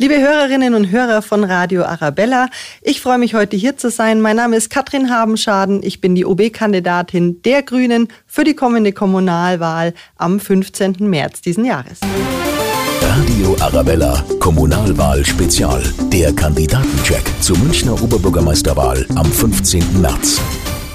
Liebe Hörerinnen und Hörer von Radio Arabella, ich freue mich heute hier zu sein. Mein Name ist Katrin Habenschaden. Ich bin die OB-Kandidatin der Grünen für die kommende Kommunalwahl am 15. März diesen Jahres. Radio Arabella, Kommunalwahl Spezial. Der Kandidatencheck zur Münchner Oberbürgermeisterwahl am 15. März.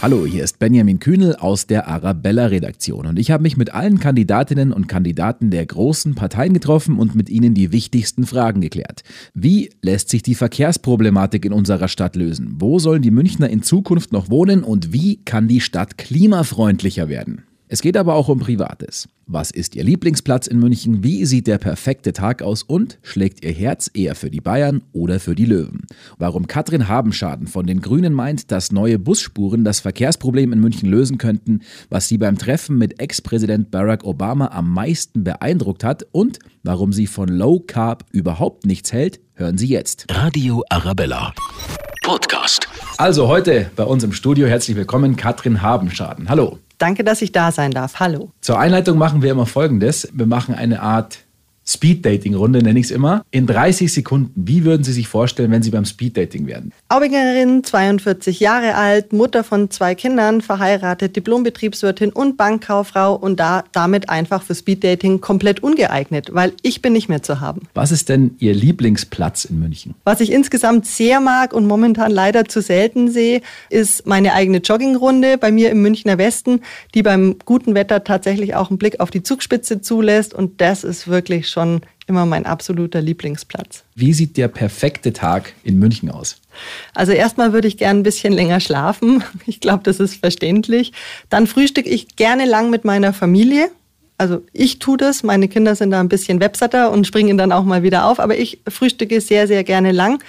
Hallo, hier ist Benjamin Kühnel aus der Arabella-Redaktion und ich habe mich mit allen Kandidatinnen und Kandidaten der großen Parteien getroffen und mit ihnen die wichtigsten Fragen geklärt. Wie lässt sich die Verkehrsproblematik in unserer Stadt lösen? Wo sollen die Münchner in Zukunft noch wohnen und wie kann die Stadt klimafreundlicher werden? Es geht aber auch um Privates. Was ist Ihr Lieblingsplatz in München? Wie sieht der perfekte Tag aus? Und schlägt Ihr Herz eher für die Bayern oder für die Löwen? Warum Katrin Habenschaden von den Grünen meint, dass neue Busspuren das Verkehrsproblem in München lösen könnten, was sie beim Treffen mit Ex-Präsident Barack Obama am meisten beeindruckt hat und warum sie von Low Carb überhaupt nichts hält, hören Sie jetzt. Radio Arabella. Podcast. Also heute bei uns im Studio herzlich willkommen Katrin Habenschaden. Hallo. Danke, dass ich da sein darf. Hallo. Zur Einleitung machen wir immer Folgendes. Wir machen eine Art Speed-Dating-Runde, nenne ich es immer. In 30 Sekunden, wie würden Sie sich vorstellen, wenn Sie beim Speed-Dating wären? Aubingerin, 42 Jahre alt, Mutter von zwei Kindern, verheiratet, Diplombetriebswirtin und Bankkauffrau und da damit einfach für Speed-Dating komplett ungeeignet, weil ich bin nicht mehr zu haben. Was ist denn Ihr Lieblingsplatz in München? Was ich insgesamt sehr mag und momentan leider zu selten sehe, ist meine eigene Joggingrunde bei mir im Münchner Westen, die beim guten Wetter tatsächlich auch einen Blick auf die Zugspitze zulässt und das ist wirklich schon immer mein absoluter Lieblingsplatz. Wie sieht der perfekte Tag in München aus? Also erstmal würde ich gerne ein bisschen länger schlafen. Ich glaube, das ist verständlich. Dann frühstücke ich gerne lang mit meiner Familie. Also ich tue das, meine Kinder sind da ein bisschen websatter und springen dann auch mal wieder auf, aber ich frühstücke sehr, sehr gerne lang.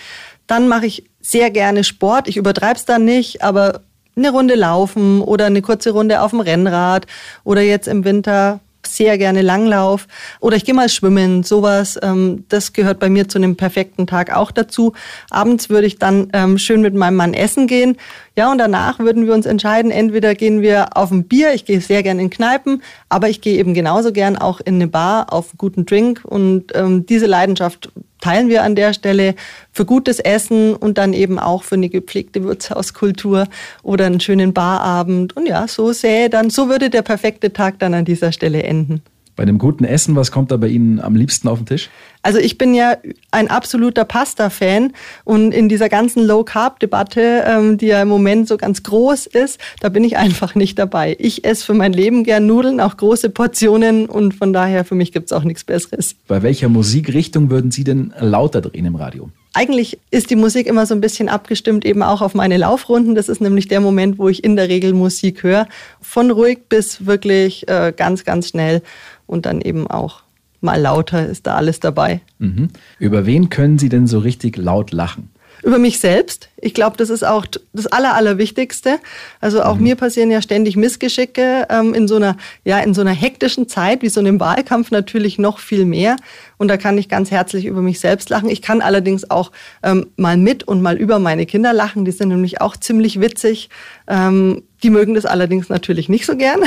Dann mache ich sehr gerne Sport. Ich übertreibe es dann nicht, aber eine Runde laufen oder eine kurze Runde auf dem Rennrad oder jetzt im Winter sehr gerne Langlauf oder ich gehe mal schwimmen, sowas. Ähm, das gehört bei mir zu einem perfekten Tag auch dazu. Abends würde ich dann ähm, schön mit meinem Mann essen gehen. Ja, und danach würden wir uns entscheiden, entweder gehen wir auf ein Bier, ich gehe sehr gerne in Kneipen, aber ich gehe eben genauso gern auch in eine Bar auf einen guten Drink und ähm, diese Leidenschaft teilen wir an der Stelle für gutes Essen und dann eben auch für eine gepflegte Wirtshauskultur oder einen schönen Barabend. Und ja, so sähe dann, so würde der perfekte Tag dann an dieser Stelle enden. Bei dem guten Essen, was kommt da bei Ihnen am liebsten auf den Tisch? Also ich bin ja ein absoluter Pasta-Fan und in dieser ganzen Low-Carb-Debatte, ähm, die ja im Moment so ganz groß ist, da bin ich einfach nicht dabei. Ich esse für mein Leben gern Nudeln, auch große Portionen und von daher für mich gibt es auch nichts Besseres. Bei welcher Musikrichtung würden Sie denn lauter drehen im Radio? Eigentlich ist die Musik immer so ein bisschen abgestimmt eben auch auf meine Laufrunden. Das ist nämlich der Moment, wo ich in der Regel Musik höre. Von ruhig bis wirklich äh, ganz, ganz schnell und dann eben auch mal lauter ist da alles dabei. Mhm. Über wen können Sie denn so richtig laut lachen? Über mich selbst. Ich glaube, das ist auch das Aller, Allerwichtigste. Also auch mhm. mir passieren ja ständig Missgeschicke ähm, in so einer, ja, in so einer hektischen Zeit, wie so einem Wahlkampf natürlich noch viel mehr. Und da kann ich ganz herzlich über mich selbst lachen. Ich kann allerdings auch ähm, mal mit und mal über meine Kinder lachen. Die sind nämlich auch ziemlich witzig. Ähm, die mögen das allerdings natürlich nicht so gern.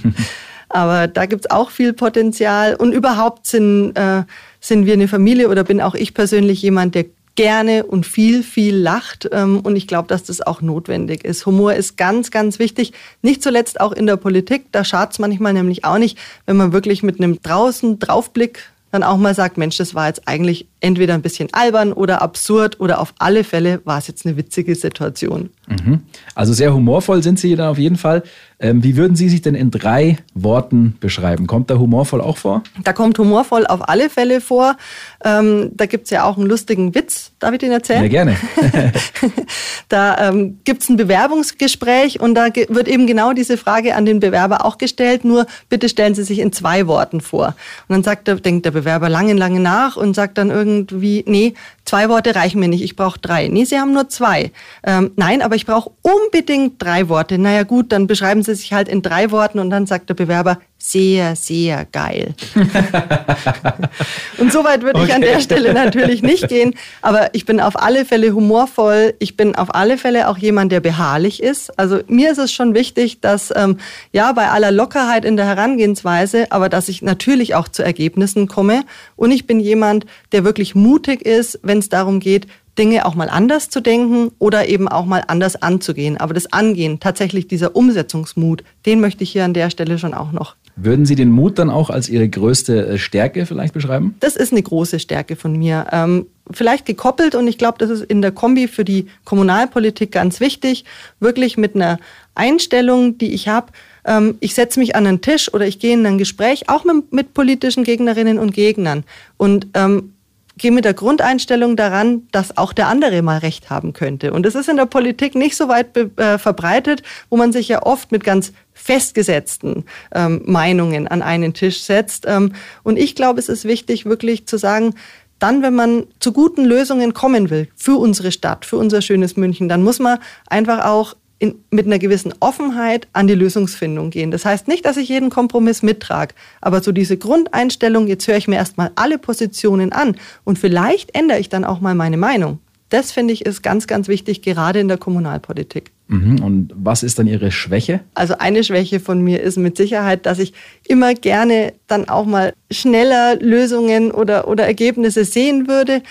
Aber da gibt's auch viel Potenzial. Und überhaupt sind, äh, sind wir eine Familie oder bin auch ich persönlich jemand, der gerne und viel, viel lacht. Ähm, und ich glaube, dass das auch notwendig ist. Humor ist ganz, ganz wichtig. Nicht zuletzt auch in der Politik. Da schad's manchmal nämlich auch nicht, wenn man wirklich mit einem draußen Draufblick dann auch mal sagt, Mensch, das war jetzt eigentlich entweder ein bisschen albern oder absurd oder auf alle Fälle war es jetzt eine witzige Situation. Mhm. Also sehr humorvoll sind Sie dann auf jeden Fall. Ähm, wie würden Sie sich denn in drei Worten beschreiben? Kommt da humorvoll auch vor? Da kommt humorvoll auf alle Fälle vor. Ähm, da gibt es ja auch einen lustigen Witz. Darf ich den erzählen? Ja, gerne. da ähm, gibt es ein Bewerbungsgespräch und da wird eben genau diese Frage an den Bewerber auch gestellt. Nur bitte stellen Sie sich in zwei Worten vor. Und dann sagt der, denkt der Bewerber lange, lange nach und sagt dann irgendwie, nee, zwei Worte reichen mir nicht, ich brauche drei. Nee, Sie haben nur zwei. Ähm, nein, aber ich brauche unbedingt drei Worte. Naja gut, dann beschreiben Sie sich halt in drei Worten und dann sagt der Bewerber, sehr, sehr geil. und so weit würde okay. ich an der Stelle natürlich nicht gehen, aber ich bin auf alle Fälle humorvoll. Ich bin auf alle Fälle auch jemand, der beharrlich ist. Also mir ist es schon wichtig, dass ähm, ja bei aller Lockerheit in der Herangehensweise, aber dass ich natürlich auch zu Ergebnissen komme. Und ich bin jemand, der wirklich mutig ist, wenn es darum geht, Dinge auch mal anders zu denken oder eben auch mal anders anzugehen. Aber das Angehen, tatsächlich dieser Umsetzungsmut, den möchte ich hier an der Stelle schon auch noch. Würden Sie den Mut dann auch als Ihre größte äh, Stärke vielleicht beschreiben? Das ist eine große Stärke von mir. Ähm, vielleicht gekoppelt und ich glaube, das ist in der Kombi für die Kommunalpolitik ganz wichtig, wirklich mit einer Einstellung, die ich habe, ähm, ich setze mich an einen Tisch oder ich gehe in ein Gespräch, auch mit, mit politischen Gegnerinnen und Gegnern. Und ähm, gehe mit der Grundeinstellung daran, dass auch der andere mal recht haben könnte. Und das ist in der Politik nicht so weit äh, verbreitet, wo man sich ja oft mit ganz festgesetzten ähm, Meinungen an einen Tisch setzt. Ähm, und ich glaube, es ist wichtig, wirklich zu sagen, dann, wenn man zu guten Lösungen kommen will für unsere Stadt, für unser schönes München, dann muss man einfach auch in, mit einer gewissen Offenheit an die Lösungsfindung gehen. Das heißt nicht, dass ich jeden Kompromiss mittrage, aber so diese Grundeinstellung, jetzt höre ich mir erstmal alle Positionen an und vielleicht ändere ich dann auch mal meine Meinung. Das finde ich ist ganz, ganz wichtig, gerade in der Kommunalpolitik. Mhm. Und was ist dann Ihre Schwäche? Also eine Schwäche von mir ist mit Sicherheit, dass ich immer gerne dann auch mal schneller Lösungen oder, oder Ergebnisse sehen würde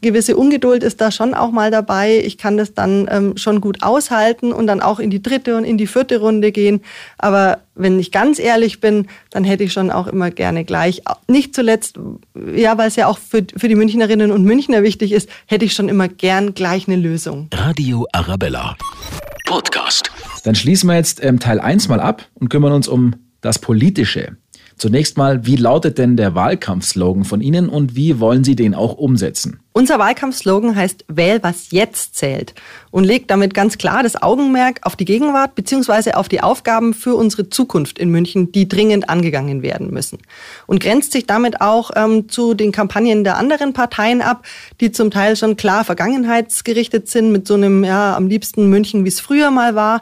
gewisse Ungeduld ist da schon auch mal dabei. Ich kann das dann ähm, schon gut aushalten und dann auch in die dritte und in die vierte Runde gehen. Aber wenn ich ganz ehrlich bin, dann hätte ich schon auch immer gerne gleich. Nicht zuletzt, ja, weil es ja auch für, für die Münchnerinnen und Münchner wichtig ist, hätte ich schon immer gern gleich eine Lösung. Radio Arabella. Podcast. Dann schließen wir jetzt ähm, Teil 1 mal ab und kümmern uns um das Politische. Zunächst mal, wie lautet denn der Wahlkampfslogan von Ihnen und wie wollen Sie den auch umsetzen? Unser Wahlkampfslogan heißt Wähl, was jetzt zählt und legt damit ganz klar das Augenmerk auf die Gegenwart bzw. auf die Aufgaben für unsere Zukunft in München, die dringend angegangen werden müssen. Und grenzt sich damit auch ähm, zu den Kampagnen der anderen Parteien ab, die zum Teil schon klar vergangenheitsgerichtet sind mit so einem, ja, am liebsten München, wie es früher mal war.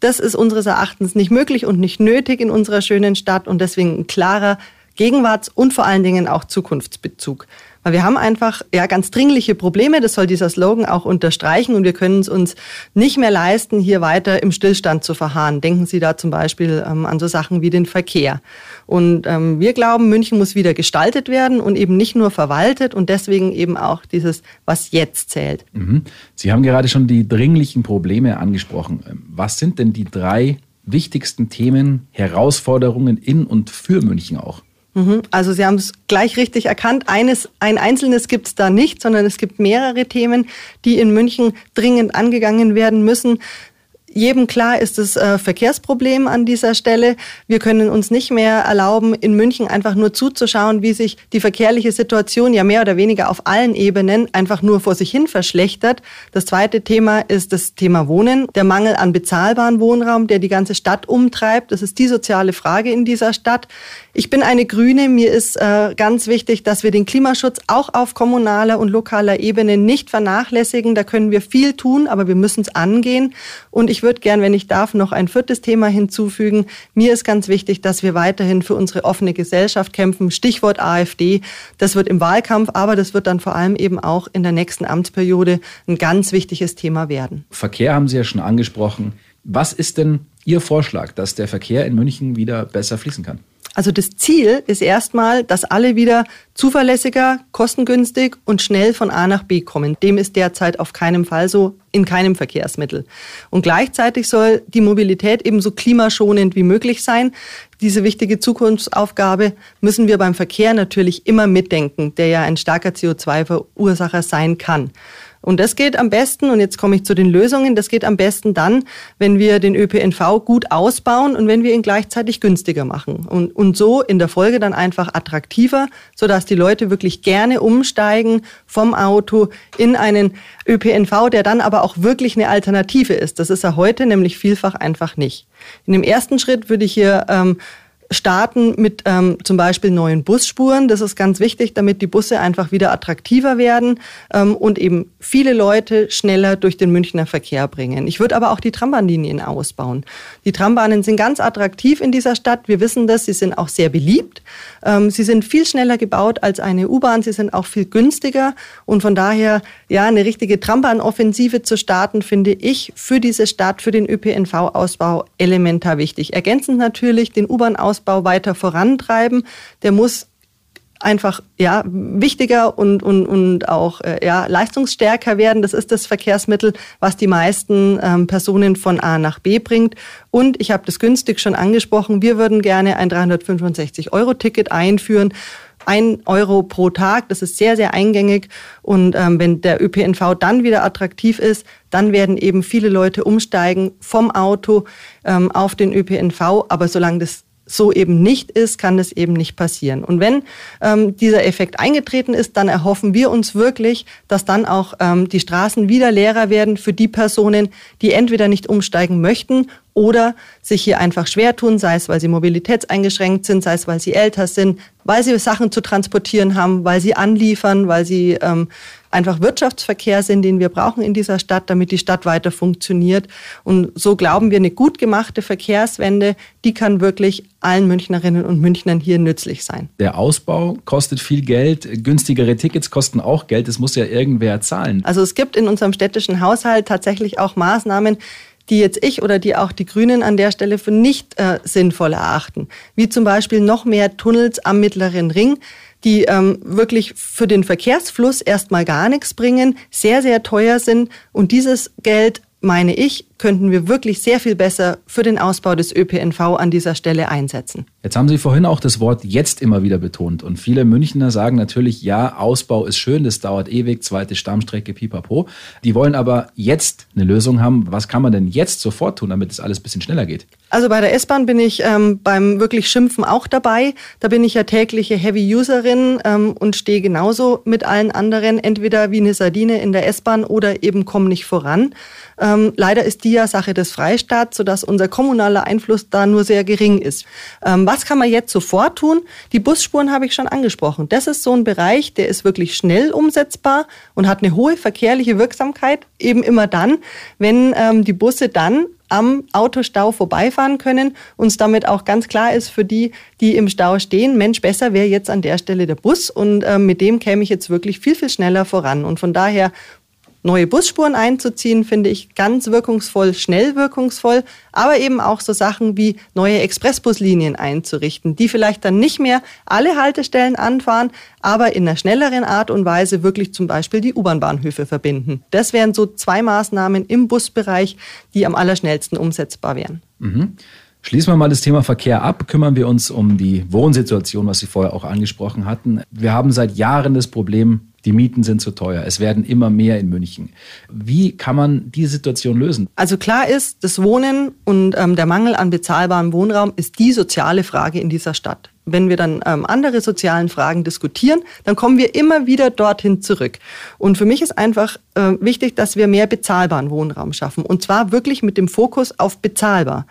Das ist unseres Erachtens nicht möglich und nicht nötig in unserer schönen Stadt und deswegen ein klarer Gegenwarts- und vor allen Dingen auch Zukunftsbezug. Weil wir haben einfach ja ganz dringliche Probleme, das soll dieser Slogan auch unterstreichen und wir können es uns nicht mehr leisten, hier weiter im Stillstand zu verharren. Denken Sie da zum Beispiel ähm, an so Sachen wie den Verkehr. Und ähm, wir glauben, München muss wieder gestaltet werden und eben nicht nur verwaltet und deswegen eben auch dieses, was jetzt zählt. Mhm. Sie haben gerade schon die dringlichen Probleme angesprochen. Ähm, was sind denn die drei wichtigsten Themen, Herausforderungen in und für München auch? Mhm. Also Sie haben es gleich richtig erkannt. Eines, ein einzelnes gibt es da nicht, sondern es gibt mehrere Themen, die in München dringend angegangen werden müssen jedem klar ist das äh, Verkehrsproblem an dieser Stelle. Wir können uns nicht mehr erlauben, in München einfach nur zuzuschauen, wie sich die verkehrliche Situation ja mehr oder weniger auf allen Ebenen einfach nur vor sich hin verschlechtert. Das zweite Thema ist das Thema Wohnen, der Mangel an bezahlbaren Wohnraum, der die ganze Stadt umtreibt. Das ist die soziale Frage in dieser Stadt. Ich bin eine Grüne. Mir ist äh, ganz wichtig, dass wir den Klimaschutz auch auf kommunaler und lokaler Ebene nicht vernachlässigen. Da können wir viel tun, aber wir müssen es angehen. Und ich würde gern, wenn ich darf, noch ein viertes Thema hinzufügen. Mir ist ganz wichtig, dass wir weiterhin für unsere offene Gesellschaft kämpfen. Stichwort AfD. Das wird im Wahlkampf, aber das wird dann vor allem eben auch in der nächsten Amtsperiode ein ganz wichtiges Thema werden. Verkehr haben Sie ja schon angesprochen. Was ist denn Ihr Vorschlag, dass der Verkehr in München wieder besser fließen kann? Also das Ziel ist erstmal, dass alle wieder zuverlässiger, kostengünstig und schnell von A nach B kommen. Dem ist derzeit auf keinem Fall so in keinem Verkehrsmittel. Und gleichzeitig soll die Mobilität ebenso klimaschonend wie möglich sein. Diese wichtige Zukunftsaufgabe müssen wir beim Verkehr natürlich immer mitdenken, der ja ein starker CO2-Verursacher sein kann. Und das geht am besten, und jetzt komme ich zu den Lösungen, das geht am besten dann, wenn wir den ÖPNV gut ausbauen und wenn wir ihn gleichzeitig günstiger machen. Und, und so in der Folge dann einfach attraktiver, sodass die Leute wirklich gerne umsteigen vom Auto in einen ÖPNV, der dann aber auch wirklich eine Alternative ist. Das ist er heute nämlich vielfach einfach nicht. In dem ersten Schritt würde ich hier ähm, starten mit ähm, zum Beispiel neuen Busspuren. Das ist ganz wichtig, damit die Busse einfach wieder attraktiver werden ähm, und eben viele Leute schneller durch den Münchner Verkehr bringen. Ich würde aber auch die Trambahnlinien ausbauen. Die Trambahnen sind ganz attraktiv in dieser Stadt. Wir wissen das. Sie sind auch sehr beliebt. Ähm, sie sind viel schneller gebaut als eine U-Bahn. Sie sind auch viel günstiger. Und von daher, ja, eine richtige Trambahnoffensive zu starten, finde ich für diese Stadt, für den ÖPNV-Ausbau elementar wichtig. Ergänzend natürlich den U-Bahn-Ausbau Ausbau weiter vorantreiben. Der muss einfach ja wichtiger und und und auch äh, ja leistungsstärker werden. Das ist das Verkehrsmittel, was die meisten ähm, Personen von A nach B bringt. Und ich habe das günstig schon angesprochen. Wir würden gerne ein 365 Euro Ticket einführen. Ein Euro pro Tag, das ist sehr, sehr eingängig. Und ähm, wenn der ÖPNV dann wieder attraktiv ist, dann werden eben viele Leute umsteigen vom Auto ähm, auf den ÖPNV. Aber solange das so eben nicht ist, kann es eben nicht passieren. Und wenn ähm, dieser Effekt eingetreten ist, dann erhoffen wir uns wirklich, dass dann auch ähm, die Straßen wieder leerer werden für die Personen, die entweder nicht umsteigen möchten oder sich hier einfach schwer tun, sei es, weil sie mobilitätseingeschränkt sind, sei es, weil sie älter sind, weil sie Sachen zu transportieren haben, weil sie anliefern, weil sie ähm, einfach Wirtschaftsverkehr sind, den wir brauchen in dieser Stadt, damit die Stadt weiter funktioniert. Und so glauben wir, eine gut gemachte Verkehrswende, die kann wirklich allen Münchnerinnen und Münchnern hier nützlich sein. Der Ausbau kostet viel Geld, günstigere Tickets kosten auch Geld, das muss ja irgendwer zahlen. Also es gibt in unserem städtischen Haushalt tatsächlich auch Maßnahmen, die jetzt ich oder die auch die Grünen an der Stelle für nicht äh, sinnvoll erachten. Wie zum Beispiel noch mehr Tunnels am Mittleren Ring die ähm, wirklich für den Verkehrsfluss erstmal gar nichts bringen, sehr, sehr teuer sind. Und dieses Geld meine ich, könnten wir wirklich sehr viel besser für den Ausbau des ÖPNV an dieser Stelle einsetzen. Jetzt haben Sie vorhin auch das Wort jetzt immer wieder betont. Und viele Münchner sagen natürlich, ja, Ausbau ist schön, das dauert ewig, zweite Stammstrecke, pipapo. Die wollen aber jetzt eine Lösung haben. Was kann man denn jetzt sofort tun, damit es alles ein bisschen schneller geht? Also bei der S-Bahn bin ich ähm, beim wirklich Schimpfen auch dabei. Da bin ich ja tägliche Heavy-Userin ähm, und stehe genauso mit allen anderen, entweder wie eine Sardine in der S-Bahn oder eben komm nicht voran. Ähm, leider ist die ja Sache des Freistaats, sodass unser kommunaler Einfluss da nur sehr gering ist. Ähm, was kann man jetzt sofort tun? Die Busspuren habe ich schon angesprochen. Das ist so ein Bereich, der ist wirklich schnell umsetzbar und hat eine hohe verkehrliche Wirksamkeit, eben immer dann, wenn ähm, die Busse dann am Autostau vorbeifahren können. Uns damit auch ganz klar ist für die, die im Stau stehen, Mensch, besser wäre jetzt an der Stelle der Bus und äh, mit dem käme ich jetzt wirklich viel, viel schneller voran. Und von daher neue Busspuren einzuziehen, finde ich ganz wirkungsvoll, schnell wirkungsvoll, aber eben auch so Sachen wie neue Expressbuslinien einzurichten, die vielleicht dann nicht mehr alle Haltestellen anfahren, aber in einer schnelleren Art und Weise wirklich zum Beispiel die U-Bahn-Bahnhöfe verbinden. Das wären so zwei Maßnahmen im Busbereich, die am allerschnellsten umsetzbar wären. Mhm. Schließen wir mal das Thema Verkehr ab, kümmern wir uns um die Wohnsituation, was Sie vorher auch angesprochen hatten. Wir haben seit Jahren das Problem, die Mieten sind zu teuer. Es werden immer mehr in München. Wie kann man diese Situation lösen? Also klar ist, das Wohnen und ähm, der Mangel an bezahlbarem Wohnraum ist die soziale Frage in dieser Stadt. Wenn wir dann ähm, andere sozialen Fragen diskutieren, dann kommen wir immer wieder dorthin zurück. Und für mich ist einfach äh, wichtig, dass wir mehr bezahlbaren Wohnraum schaffen. Und zwar wirklich mit dem Fokus auf bezahlbar.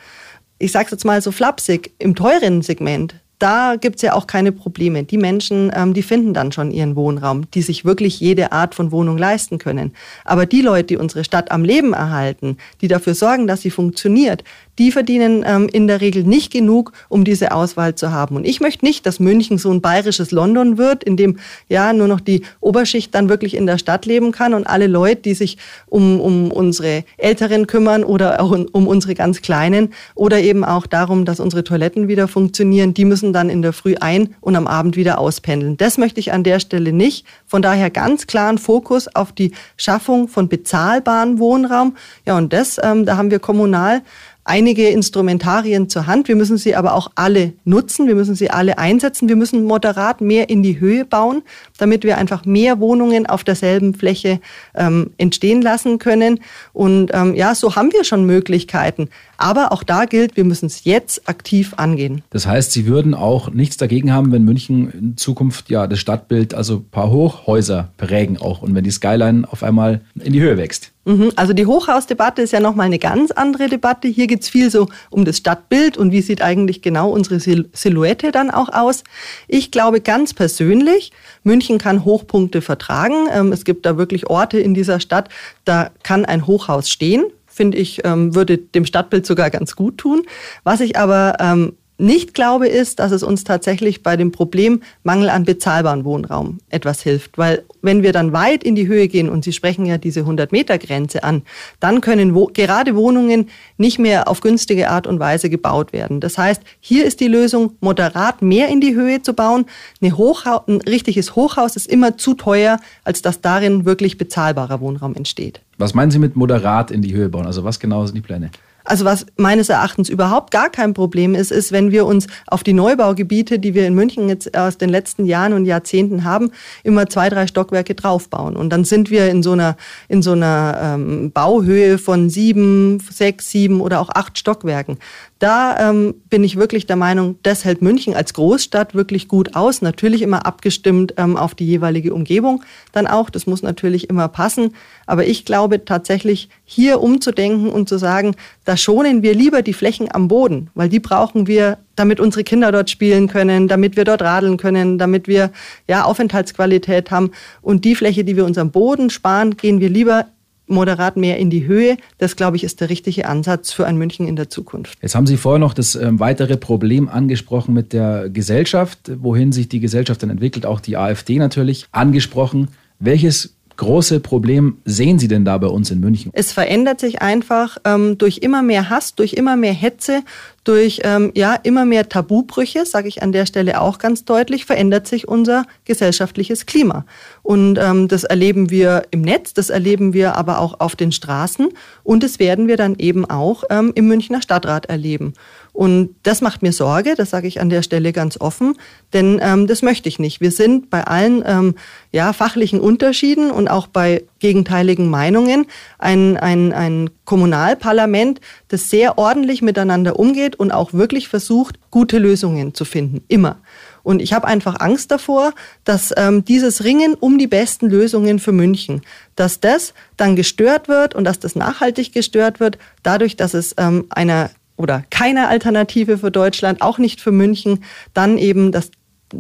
Ich sage es jetzt mal so flapsig, im teuren Segment da gibt's ja auch keine Probleme. Die Menschen, ähm, die finden dann schon ihren Wohnraum, die sich wirklich jede Art von Wohnung leisten können. Aber die Leute, die unsere Stadt am Leben erhalten, die dafür sorgen, dass sie funktioniert, die verdienen ähm, in der Regel nicht genug, um diese Auswahl zu haben. Und ich möchte nicht, dass München so ein bayerisches London wird, in dem ja nur noch die Oberschicht dann wirklich in der Stadt leben kann und alle Leute, die sich um, um unsere Älteren kümmern oder auch um unsere ganz Kleinen oder eben auch darum, dass unsere Toiletten wieder funktionieren, die müssen dann in der Früh ein und am Abend wieder auspendeln. Das möchte ich an der Stelle nicht. Von daher ganz klaren Fokus auf die Schaffung von bezahlbaren Wohnraum. Ja, und das, ähm, da haben wir kommunal einige Instrumentarien zur Hand. Wir müssen sie aber auch alle nutzen. Wir müssen sie alle einsetzen. Wir müssen moderat mehr in die Höhe bauen, damit wir einfach mehr Wohnungen auf derselben Fläche ähm, entstehen lassen können. Und ähm, ja, so haben wir schon Möglichkeiten. Aber auch da gilt, wir müssen es jetzt aktiv angehen. Das heißt, Sie würden auch nichts dagegen haben, wenn München in Zukunft ja das Stadtbild, also ein paar Hochhäuser prägen auch und wenn die Skyline auf einmal in die Höhe wächst. Mhm. Also die Hochhausdebatte ist ja nochmal eine ganz andere Debatte. Hier geht es viel so um das Stadtbild und wie sieht eigentlich genau unsere Silhouette dann auch aus. Ich glaube ganz persönlich, München kann Hochpunkte vertragen. Ähm, es gibt da wirklich Orte in dieser Stadt, da kann ein Hochhaus stehen. Finde ich, ähm, würde dem Stadtbild sogar ganz gut tun. Was ich aber ähm, nicht glaube, ist, dass es uns tatsächlich bei dem Problem Mangel an bezahlbaren Wohnraum etwas hilft. Weil wenn wir dann weit in die Höhe gehen, und Sie sprechen ja diese 100-Meter-Grenze an, dann können wo gerade Wohnungen nicht mehr auf günstige Art und Weise gebaut werden. Das heißt, hier ist die Lösung, moderat mehr in die Höhe zu bauen. Eine Hochhaus, ein richtiges Hochhaus ist immer zu teuer, als dass darin wirklich bezahlbarer Wohnraum entsteht. Was meinen Sie mit moderat in die Höhe bauen? Also was genau sind die Pläne? Also was meines Erachtens überhaupt gar kein Problem ist, ist, wenn wir uns auf die Neubaugebiete, die wir in München jetzt aus den letzten Jahren und Jahrzehnten haben, immer zwei, drei Stockwerke draufbauen. Und dann sind wir in so einer, in so einer ähm, Bauhöhe von sieben, sechs, sieben oder auch acht Stockwerken. Da ähm, bin ich wirklich der Meinung, das hält München als Großstadt wirklich gut aus. Natürlich immer abgestimmt ähm, auf die jeweilige Umgebung dann auch. Das muss natürlich immer passen. Aber ich glaube tatsächlich, hier umzudenken und zu sagen, da schonen wir lieber die Flächen am Boden, weil die brauchen wir, damit unsere Kinder dort spielen können, damit wir dort radeln können, damit wir ja Aufenthaltsqualität haben. Und die Fläche, die wir uns am Boden sparen, gehen wir lieber moderat mehr in die Höhe. Das, glaube ich, ist der richtige Ansatz für ein München in der Zukunft. Jetzt haben Sie vorher noch das äh, weitere Problem angesprochen mit der Gesellschaft, wohin sich die Gesellschaft dann entwickelt, auch die AfD natürlich angesprochen. Welches große Problem sehen Sie denn da bei uns in München? Es verändert sich einfach ähm, durch immer mehr Hass, durch immer mehr Hetze, durch ähm, ja immer mehr Tabubrüche, sage ich an der Stelle auch ganz deutlich, verändert sich unser gesellschaftliches Klima. Und ähm, das erleben wir im Netz, das erleben wir aber auch auf den Straßen und das werden wir dann eben auch ähm, im Münchner Stadtrat erleben. Und das macht mir Sorge, das sage ich an der Stelle ganz offen, denn ähm, das möchte ich nicht. Wir sind bei allen ähm, ja, fachlichen Unterschieden und auch bei gegenteiligen Meinungen ein, ein, ein Kommunalparlament, das sehr ordentlich miteinander umgeht und auch wirklich versucht, gute Lösungen zu finden. Immer. Und ich habe einfach Angst davor, dass ähm, dieses Ringen um die besten Lösungen für München, dass das dann gestört wird und dass das nachhaltig gestört wird, dadurch, dass es ähm, einer oder keine Alternative für Deutschland, auch nicht für München, dann eben das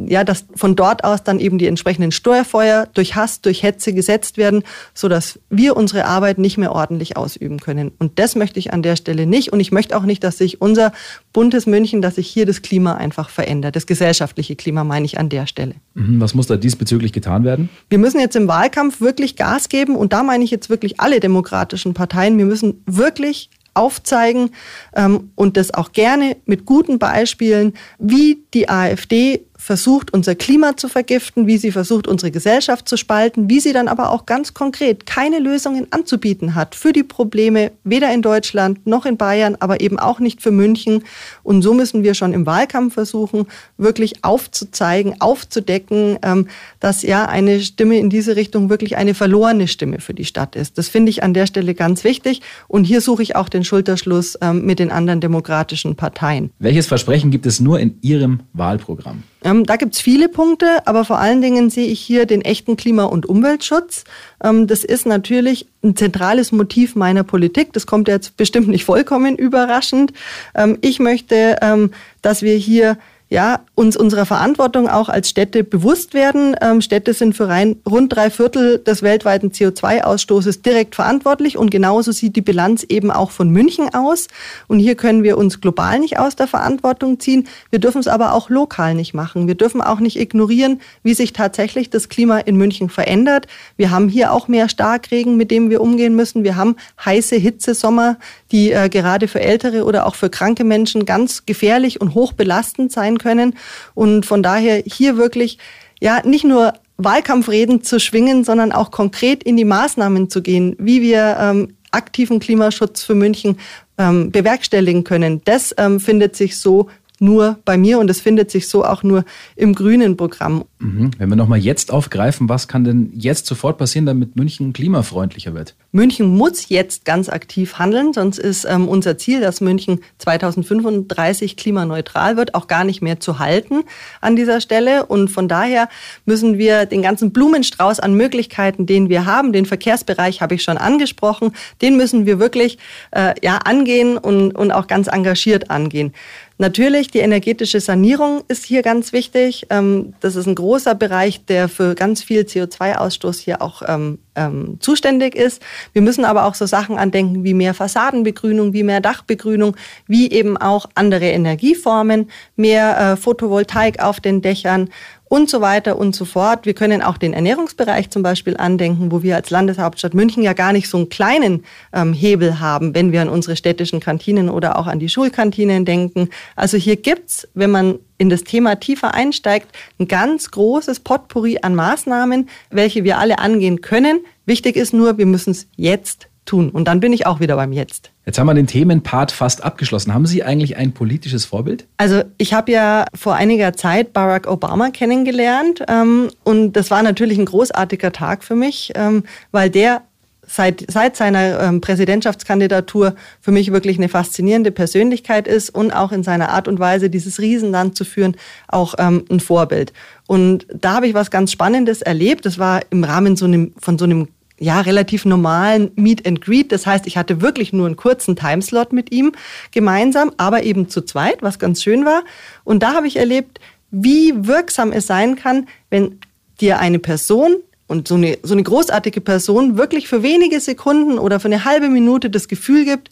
ja, dass von dort aus dann eben die entsprechenden Steuerfeuer durch Hass, durch Hetze gesetzt werden, so dass wir unsere Arbeit nicht mehr ordentlich ausüben können. Und das möchte ich an der Stelle nicht. Und ich möchte auch nicht, dass sich unser buntes München, dass sich hier das Klima einfach verändert. Das gesellschaftliche Klima meine ich an der Stelle. Mhm, was muss da diesbezüglich getan werden? Wir müssen jetzt im Wahlkampf wirklich Gas geben. Und da meine ich jetzt wirklich alle demokratischen Parteien. Wir müssen wirklich aufzeigen ähm, und das auch gerne mit guten Beispielen, wie die AfD versucht, unser Klima zu vergiften, wie sie versucht, unsere Gesellschaft zu spalten, wie sie dann aber auch ganz konkret keine Lösungen anzubieten hat für die Probleme, weder in Deutschland noch in Bayern, aber eben auch nicht für München. Und so müssen wir schon im Wahlkampf versuchen, wirklich aufzuzeigen, aufzudecken, ähm, dass ja eine Stimme in diese Richtung wirklich eine verlorene Stimme für die Stadt ist. Das finde ich an der Stelle ganz wichtig. Und hier suche ich auch den Schulterschluss ähm, mit den anderen demokratischen Parteien. Welches Versprechen gibt es nur in Ihrem Wahlprogramm? Ähm, da gibt es viele Punkte, aber vor allen Dingen sehe ich hier den echten Klima- und Umweltschutz. Ähm, das ist natürlich ein zentrales Motiv meiner Politik. Das kommt jetzt bestimmt nicht vollkommen überraschend. Ähm, ich möchte, ähm, dass wir hier ja, uns unserer Verantwortung auch als Städte bewusst werden. Ähm, Städte sind für rein rund drei Viertel des weltweiten CO2-Ausstoßes direkt verantwortlich und genauso sieht die Bilanz eben auch von München aus. Und hier können wir uns global nicht aus der Verantwortung ziehen. Wir dürfen es aber auch lokal nicht machen. Wir dürfen auch nicht ignorieren, wie sich tatsächlich das Klima in München verändert. Wir haben hier auch mehr Starkregen, mit dem wir umgehen müssen. Wir haben heiße Hitzesommer, die äh, gerade für ältere oder auch für kranke Menschen ganz gefährlich und hoch belastend sein sein können. Und von daher hier wirklich, ja, nicht nur Wahlkampfreden zu schwingen, sondern auch konkret in die Maßnahmen zu gehen, wie wir ähm, aktiven Klimaschutz für München ähm, bewerkstelligen können. Das ähm, findet sich so nur bei mir und es findet sich so auch nur im grünen Programm. Mhm. Wenn wir nochmal jetzt aufgreifen, was kann denn jetzt sofort passieren, damit München klimafreundlicher wird? München muss jetzt ganz aktiv handeln, sonst ist ähm, unser Ziel, dass München 2035 klimaneutral wird, auch gar nicht mehr zu halten an dieser Stelle. Und von daher müssen wir den ganzen Blumenstrauß an Möglichkeiten, den wir haben, den Verkehrsbereich habe ich schon angesprochen, den müssen wir wirklich äh, ja, angehen und, und auch ganz engagiert angehen. Natürlich, die energetische Sanierung ist hier ganz wichtig. Ähm, das ist ein großer Bereich, der für ganz viel CO2-Ausstoß hier auch ähm, ähm, zuständig ist. Wir müssen aber auch so Sachen andenken wie mehr Fassadenbegrünung, wie mehr Dachbegrünung, wie eben auch andere Energieformen, mehr äh, Photovoltaik auf den Dächern und so weiter und so fort. Wir können auch den Ernährungsbereich zum Beispiel andenken, wo wir als Landeshauptstadt München ja gar nicht so einen kleinen ähm, Hebel haben, wenn wir an unsere städtischen Kantinen oder auch an die Schulkantinen denken. Also hier gibt's, wenn man in das Thema tiefer einsteigt, ein ganz großes Potpourri an Maßnahmen, welche wir alle angehen können. Wichtig ist nur, wir müssen es jetzt tun. Und dann bin ich auch wieder beim Jetzt. Jetzt haben wir den Themenpart fast abgeschlossen. Haben Sie eigentlich ein politisches Vorbild? Also ich habe ja vor einiger Zeit Barack Obama kennengelernt ähm, und das war natürlich ein großartiger Tag für mich, ähm, weil der seit, seit seiner ähm, Präsidentschaftskandidatur für mich wirklich eine faszinierende Persönlichkeit ist und auch in seiner Art und Weise, dieses Riesenland zu führen, auch ähm, ein Vorbild. Und da habe ich was ganz Spannendes erlebt. Das war im Rahmen so einem, von so einem ja, relativ normalen Meet and Greet. Das heißt, ich hatte wirklich nur einen kurzen Timeslot mit ihm gemeinsam, aber eben zu zweit, was ganz schön war. Und da habe ich erlebt, wie wirksam es sein kann, wenn dir eine Person und so eine, so eine großartige Person wirklich für wenige Sekunden oder für eine halbe Minute das Gefühl gibt,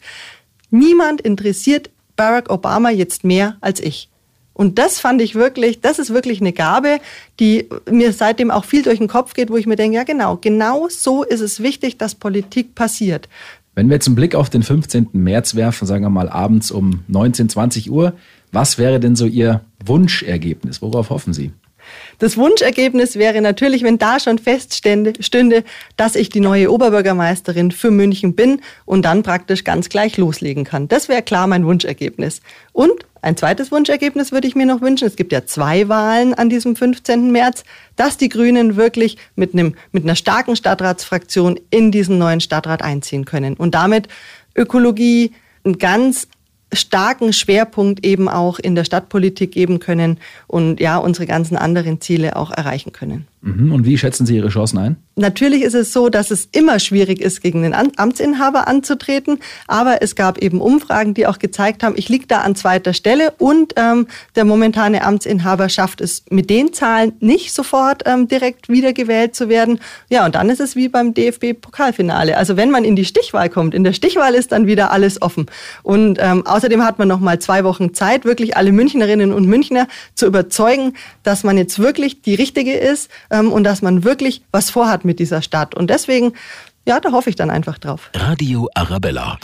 niemand interessiert Barack Obama jetzt mehr als ich. Und das fand ich wirklich, das ist wirklich eine Gabe, die mir seitdem auch viel durch den Kopf geht, wo ich mir denke, ja genau, genau so ist es wichtig, dass Politik passiert. Wenn wir jetzt einen Blick auf den 15. März werfen, sagen wir mal abends um 19, 20 Uhr, was wäre denn so Ihr Wunschergebnis? Worauf hoffen Sie? Das Wunschergebnis wäre natürlich, wenn da schon feststünde, dass ich die neue Oberbürgermeisterin für München bin und dann praktisch ganz gleich loslegen kann. Das wäre klar mein Wunschergebnis. Und ein zweites Wunschergebnis würde ich mir noch wünschen. Es gibt ja zwei Wahlen an diesem 15. März, dass die Grünen wirklich mit, einem, mit einer starken Stadtratsfraktion in diesen neuen Stadtrat einziehen können und damit Ökologie, ein ganz starken Schwerpunkt eben auch in der Stadtpolitik geben können und ja, unsere ganzen anderen Ziele auch erreichen können. Mhm. Und wie schätzen Sie Ihre Chancen ein? Natürlich ist es so, dass es immer schwierig ist, gegen den Amtsinhaber anzutreten. Aber es gab eben Umfragen, die auch gezeigt haben, ich liege da an zweiter Stelle und ähm, der momentane Amtsinhaber schafft es mit den Zahlen nicht sofort ähm, direkt wiedergewählt zu werden. Ja, und dann ist es wie beim DFB-Pokalfinale. Also wenn man in die Stichwahl kommt, in der Stichwahl ist dann wieder alles offen. Und ähm, außerdem hat man noch mal zwei Wochen Zeit, wirklich alle Münchnerinnen und Münchner zu überzeugen, dass man jetzt wirklich die Richtige ist ähm, und dass man wirklich was vorhat mit dieser Stadt. Und deswegen, ja, da hoffe ich dann einfach drauf. Radio Arabella.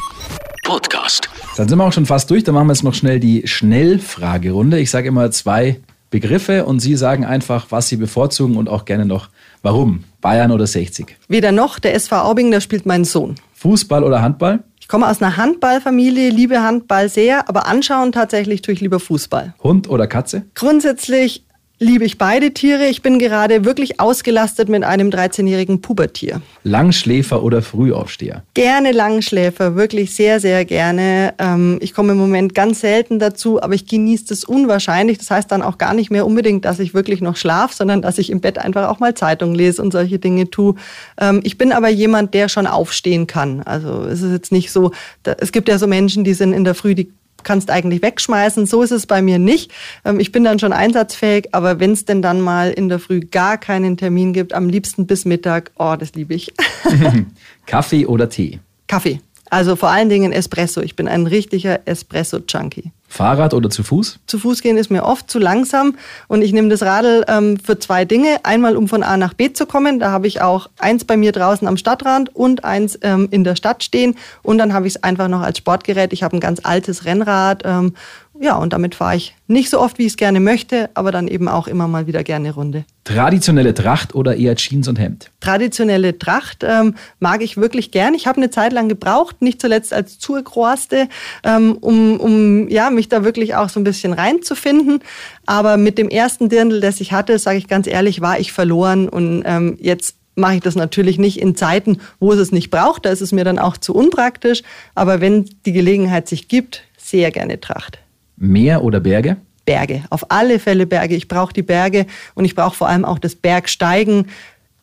Podcast. Dann sind wir auch schon fast durch. Dann machen wir jetzt noch schnell die Schnellfragerunde. Ich sage immer zwei Begriffe und Sie sagen einfach, was Sie bevorzugen und auch gerne noch warum. Bayern oder 60? Weder noch. Der SV Aubing, da spielt mein Sohn. Fußball oder Handball? Ich komme aus einer Handballfamilie, liebe Handball sehr, aber anschauen tatsächlich tue ich lieber Fußball. Hund oder Katze? Grundsätzlich liebe ich beide Tiere. Ich bin gerade wirklich ausgelastet mit einem 13-jährigen Pubertier. Langschläfer oder Frühaufsteher? Gerne Langschläfer, wirklich sehr, sehr gerne. Ähm, ich komme im Moment ganz selten dazu, aber ich genieße das unwahrscheinlich. Das heißt dann auch gar nicht mehr unbedingt, dass ich wirklich noch schlafe, sondern dass ich im Bett einfach auch mal Zeitung lese und solche Dinge tue. Ähm, ich bin aber jemand, der schon aufstehen kann. Also es ist jetzt nicht so, es gibt ja so Menschen, die sind in der Früh, die kannst eigentlich wegschmeißen. So ist es bei mir nicht. Ähm, ich bin dann schon einsatzfähig, aber wenn es denn dann mal in der Früh gar keinen Termin gibt, am liebsten bis Mittag, oh, das liebe ich. Kaffee oder Tee? Kaffee. Also vor allen Dingen Espresso. Ich bin ein richtiger Espresso-Junkie. Fahrrad oder zu Fuß? Zu Fuß gehen ist mir oft zu langsam und ich nehme das Radl ähm, für zwei Dinge. Einmal, um von A nach B zu kommen. Da habe ich auch eins bei mir draußen am Stadtrand und eins ähm, in der Stadt stehen. Und dann habe ich es einfach noch als Sportgerät. Ich habe ein ganz altes Rennrad ähm, ja, und damit fahre ich nicht so oft, wie ich es gerne möchte, aber dann eben auch immer mal wieder gerne Runde. Traditionelle Tracht oder eher Jeans und Hemd? Traditionelle Tracht ähm, mag ich wirklich gern. Ich habe eine Zeit lang gebraucht, nicht zuletzt als Zurgroaste, ähm, um, um ja, mich da wirklich auch so ein bisschen reinzufinden. Aber mit dem ersten Dirndl, das ich hatte, sage ich ganz ehrlich, war ich verloren und ähm, jetzt mache ich das natürlich nicht in Zeiten, wo es es nicht braucht. Da ist es mir dann auch zu unpraktisch. Aber wenn die Gelegenheit sich gibt, sehr gerne Tracht. Meer oder Berge? Berge, auf alle Fälle Berge. Ich brauche die Berge und ich brauche vor allem auch das Bergsteigen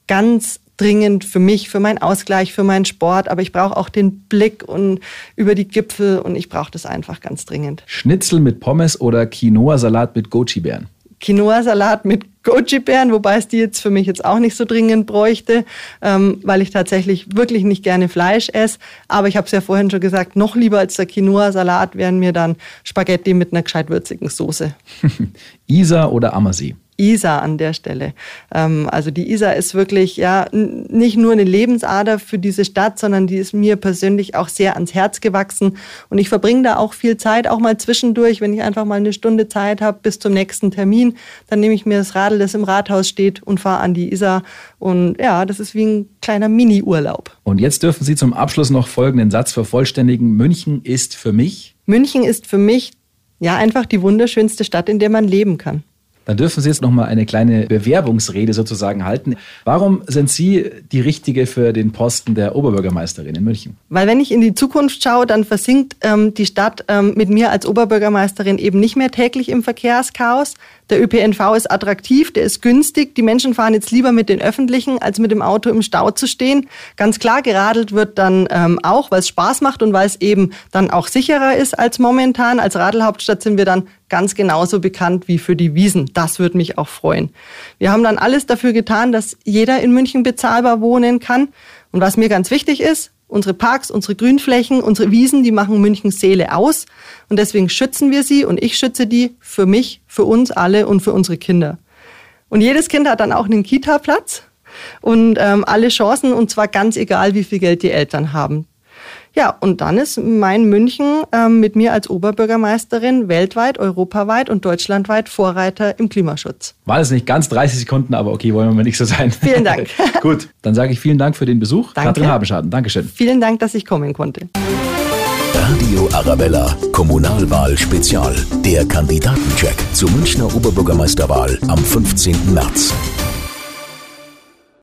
ganz dringend für mich, für meinen Ausgleich, für meinen Sport. Aber ich brauche auch den Blick und über die Gipfel und ich brauche das einfach ganz dringend. Schnitzel mit Pommes oder Quinoa-Salat mit Goji-Beeren? Quinoa-Salat mit Goji-Beeren, wobei es die jetzt für mich jetzt auch nicht so dringend bräuchte, ähm, weil ich tatsächlich wirklich nicht gerne Fleisch esse. Aber ich habe es ja vorhin schon gesagt, noch lieber als der Quinoa-Salat wären mir dann Spaghetti mit einer gescheit würzigen Soße. Isar oder Ammersee? Isar an der Stelle. Ähm, also die Isar ist wirklich ja nicht nur eine Lebensader für diese Stadt, sondern die ist mir persönlich auch sehr ans Herz gewachsen. Und ich verbringe da auch viel Zeit, auch mal zwischendurch, wenn ich einfach mal eine Stunde Zeit habe bis zum nächsten Termin, dann nehme ich mir das Radl, das im Rathaus steht und fahre an die Isar. Und ja, das ist wie ein kleiner Mini-Urlaub. Und jetzt dürfen Sie zum Abschluss noch folgenden Satz vervollständigen. München ist für mich? München ist für mich ja einfach die wunderschönste Stadt, in der man leben kann. Dann dürfen Sie jetzt noch mal eine kleine Bewerbungsrede sozusagen halten. Warum sind Sie die Richtige für den Posten der Oberbürgermeisterin in München? Weil wenn ich in die Zukunft schaue, dann versinkt ähm, die Stadt ähm, mit mir als Oberbürgermeisterin eben nicht mehr täglich im Verkehrschaos. Der ÖPNV ist attraktiv, der ist günstig. Die Menschen fahren jetzt lieber mit den Öffentlichen, als mit dem Auto im Stau zu stehen. Ganz klar, geradelt wird dann ähm, auch, weil es Spaß macht und weil es eben dann auch sicherer ist als momentan. Als Radelhauptstadt sind wir dann ganz genauso bekannt wie für die Wiesen. Das würde mich auch freuen. Wir haben dann alles dafür getan, dass jeder in München bezahlbar wohnen kann. Und was mir ganz wichtig ist, Unsere Parks, unsere Grünflächen, unsere Wiesen, die machen Münchens Seele aus. Und deswegen schützen wir sie und ich schütze die für mich, für uns alle und für unsere Kinder. Und jedes Kind hat dann auch einen Kita-Platz und ähm, alle Chancen und zwar ganz egal, wie viel Geld die Eltern haben. Ja, und dann ist mein München ähm, mit mir als Oberbürgermeisterin weltweit, europaweit und deutschlandweit Vorreiter im Klimaschutz. War das nicht ganz 30 Sekunden, aber okay, wollen wir mal nicht so sein. Vielen Dank. Gut, dann sage ich vielen Dank für den Besuch. Danke. Katrin Habenschaden, Dankeschön. Vielen Dank, dass ich kommen konnte. Radio Arabella, Kommunalwahl Spezial. Der Kandidatencheck zur Münchner Oberbürgermeisterwahl am 15. März.